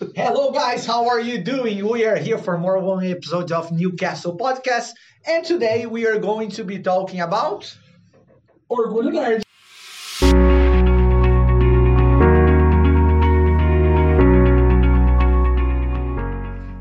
Hello, guys. How are you doing? We are here for more one episode of Newcastle Podcast, and today we are going to be talking about Orgulho Nerd.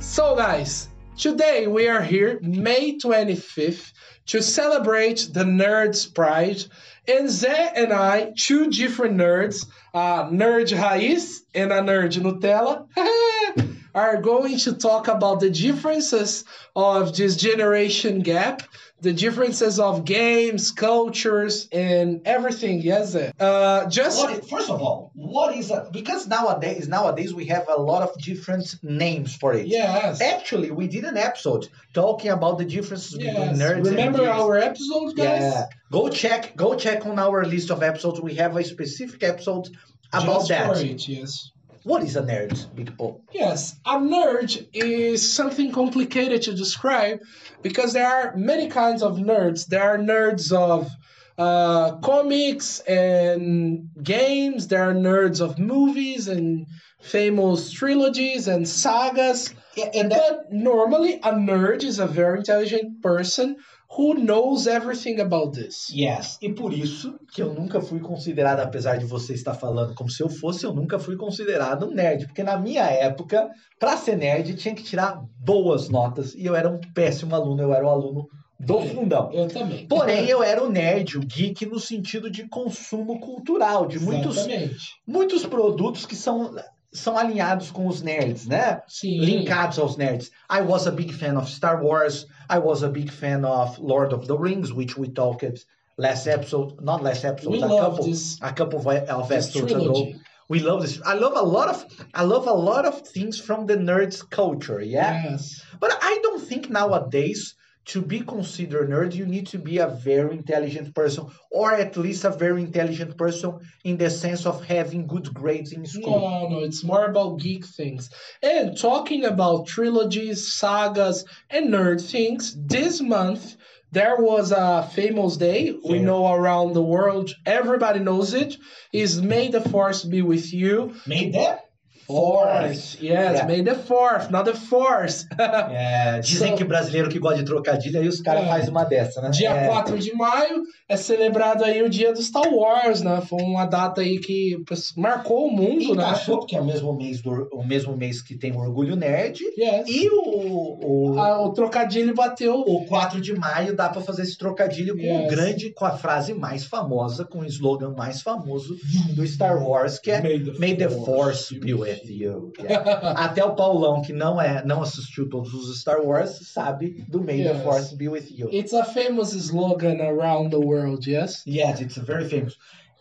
So, guys, today we are here, May 25th, to celebrate the Nerds Pride. And Zé and I, two different nerds, a nerd raiz and a nerd Nutella, are going to talk about the differences of this generation gap, the differences of games, cultures, and everything. Yes, Uh, just What first of all, what is a because nowadays nowadays we have a lot of different names for it. yes. Actually, we did an episode talking about the differences between Yes. nerds Remember our episode, guys? Yeah. Go check go check on our list of episodes. We have a specific episode about Just that. for it, yes. What is a nerd, Big Paul? Yes, a nerd is something complicated to describe because there are many kinds of nerds. There are nerds of uh, comics and games. There are nerds of movies and famous trilogies and sagas. Yeah, and that, But normally, a nerd is a very intelligent person who knows everything about this. Yes, e por isso que eu nunca fui considerado, apesar de você estar falando como se eu fosse, eu nunca fui considerado um nerd, porque na minha época, para ser nerd, tinha que tirar boas notas e eu era um péssimo aluno, eu era o aluno do fundão. Eu também. Porém, eu era o nerd, o geek no sentido de consumo cultural, de muitos, Exatamente. muitos produtos que são, são alinhados com os nerds, né? Sim. linkados aos nerds. I was a big fan of Star Wars. I was a big fan of Lord of the Rings, which we talked last episode, not last episode, We a couple, this, a couple of, episodes ago. We love this. I love a lot of, I love a lot of things from the nerds culture. Yeah, Yes. but I don't think nowadays to be considered nerd, you need to be a very intelligent person, or at least a very intelligent person in the sense of having good grades in school. No, no, it's more about geek things. And talking about trilogies, sagas, and nerd things, this month there was a famous day we know around the world. Everybody knows it. Is May the Force be with you? may that? Yes, Yeah. May the Fourth, not the Force. É, dizem So- que brasileiro que gosta de trocadilho, aí os caras É. fazem uma dessa, né? Dia é, 4 de maio é celebrado aí o dia do Star Wars, né? Foi uma data aí que marcou o mundo, né? encaixou, porque é o mesmo mês, do, o mesmo mês que tem o Orgulho Nerd. Yes. E o, o, Ah, o trocadilho bateu o 4 de maio dá pra fazer esse trocadilho com o Yes. grande, com a frase mais famosa, com o slogan mais famoso do Star Wars, que é May the Force be with you. Yeah. Até o Paulão, que não é, não assistiu todos os Star Wars, sabe do May the Force be with you. It's a famous slogan around the world, yes? Yes, it's very famous.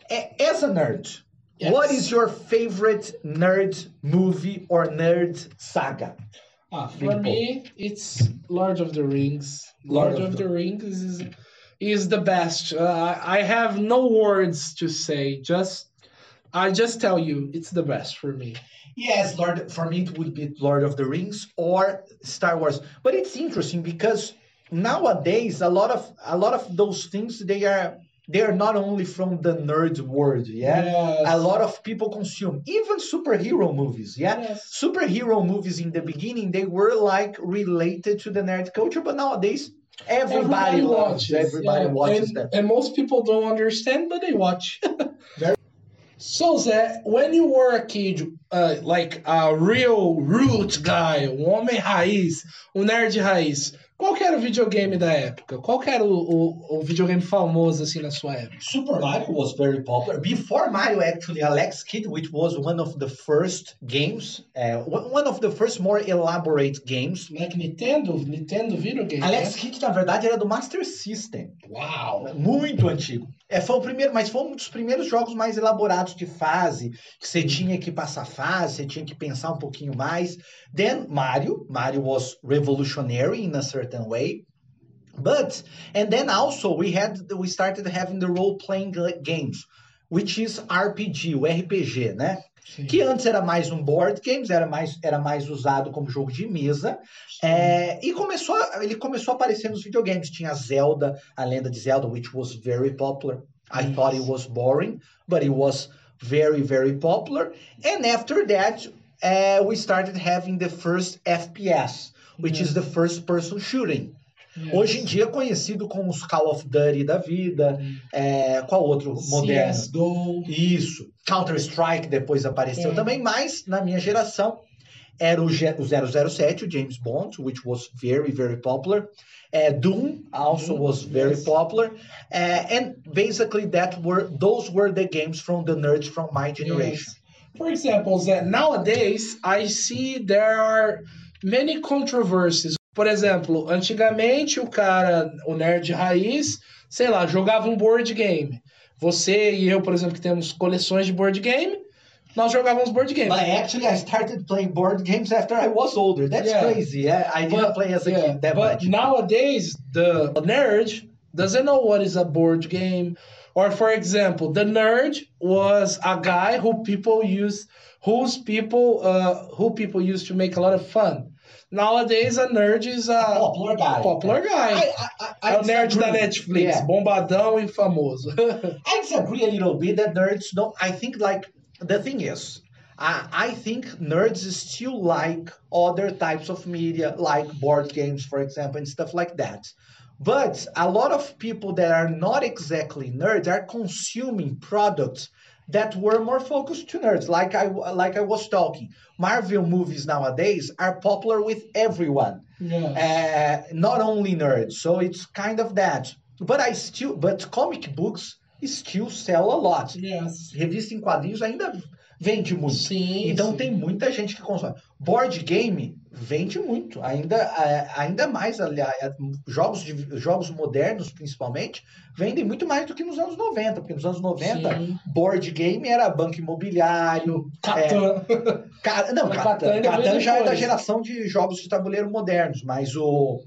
As a nerd, Yes. what is your favorite nerd movie or nerd saga? Ah, for Big me, it's Lord of the Rings. Lord, of, the Rings is is the best. Uh, I have no words to say. Just I just tell you, it's the best for me. Yes, Lord. For me, it would be Lord of the Rings or Star Wars. But it's interesting because nowadays a lot of a lot of those things they are they are not only from the nerd world. Yeah, Yes. a lot of people consume even superhero movies. Yeah. Yes. superhero movies in the beginning they were like related to the nerd culture but nowadays everybody, watches. everybody yeah. watches and, them And most people don't understand, but they watch. Very- so, Zé, when you were a kid, uh, like a real root guy, um homem raiz, um nerd raiz, qual que era o videogame da época? Qual que era o, o, o videogame famoso, assim, na sua época? super mario was very popular before mario actually alex kidd which was one of the first games uh, one of the first more elaborate games Like Nintendo? Nintendo videogame? alex né? kidd na verdade era do master system Uau! muito antigo. É, foi o primeiro, mas foi um dos primeiros jogos mais elaborados de fase, que você tinha que passar fase, você tinha que pensar um pouquinho mais. Then Mario, Mario was revolutionary in a certain way. But and then also we had we started having the role playing games, which is RPG, o RPG, né? Sim. Que antes era mais um board games, era mais, era mais usado como jogo de mesa. É, e começou, ele começou a aparecer nos videogames. Tinha Zelda, a lenda de Zelda, which was very popular. I thought it was boring, but it was very, very popular. And after that, uh, we started having the first FPS, which is the first person shooting. Yes. Hoje em dia conhecido como os Call of Duty da vida, é, qual outro moderno? CSGO. Isso. Counter-Strike depois apareceu É. também, mas na minha geração era o, o 007, o James Bond, which was very, very popular. Uh, Doom also was very yes. popular. Uh, and basically that were those were the games from the nerds from my generation. Yes. For example, Zé, nowadays I see there are many controversies. Por exemplo, antigamente o cara, o nerd raiz, sei lá, jogava um board game. Você e eu, por exemplo, que temos coleções de board game, nós jogávamos board game. But actually, I started playing board games after I was older. That's Yeah. crazy. Yeah, I didn't But- play as a yeah, kid that but much. nowadays the nerd doesn't know what is a board game. Or for example, the nerd was a guy who people use whose people uh, who people used to make a lot of fun. Nowadays a nerd is a popular guy. popular guy. I, I, I, é o nerd da. Netflix, Yeah. bombadão e famoso. I disagree a little bit that nerds don't. I think like the thing is, I, I think nerds still like other types of media, like board games, for example, and stuff like that. But a lot of people that are not exactly nerds are consuming products that were more focused to nerds. Like I like I was talking, Marvel movies nowadays are popular with everyone uh, not only nerds. So it's kind of that. But I still, but comic books still sell a lot. Yes. Revista em quadrinhos ainda vende muito. Sim. Então sim. tem muita gente que consome. Board game vende muito, ainda, é, ainda mais, aliás, é, jogos, de, jogos modernos principalmente, vendem muito mais do que nos anos 90, porque nos anos 90, Sim. board game era banco imobiliário, Catan. Ca- Não, Catan, Catan já é da geração de jogos de tabuleiro modernos, mas o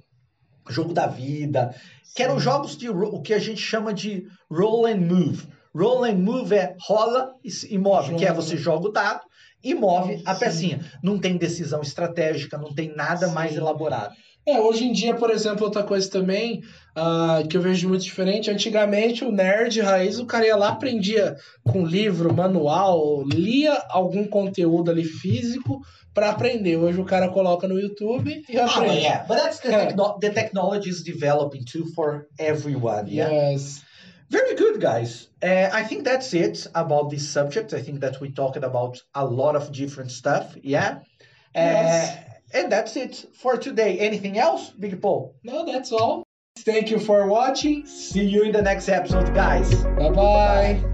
Jogo da Vida, que eram Sim. jogos de o que a gente chama de roll and move. Roll and move é rola e move, que é Joga. você joga o dado e move a Sim. pecinha. Não tem decisão estratégica, não tem nada Sim. mais elaborado. É, hoje em dia, por exemplo, outra coisa também ah, que eu vejo muito diferente. Antigamente, o nerd raiz, o cara ia lá, aprendia com livro, manual, lia algum conteúdo ali físico para aprender. Hoje o cara coloca no YouTube e Ah, aprende. yeah, but that's the, techno- the technology is developing too for everyone. Yeah. Yes. Very good, guys. Uh, I think that's it about this subject. I think that we talked about a lot of different stuff. Yeah. Uh, Yes. and that's it for today. Anything else, Big Paul? No, that's all. Thank you for watching. See you in the next episode, guys. Bye bye.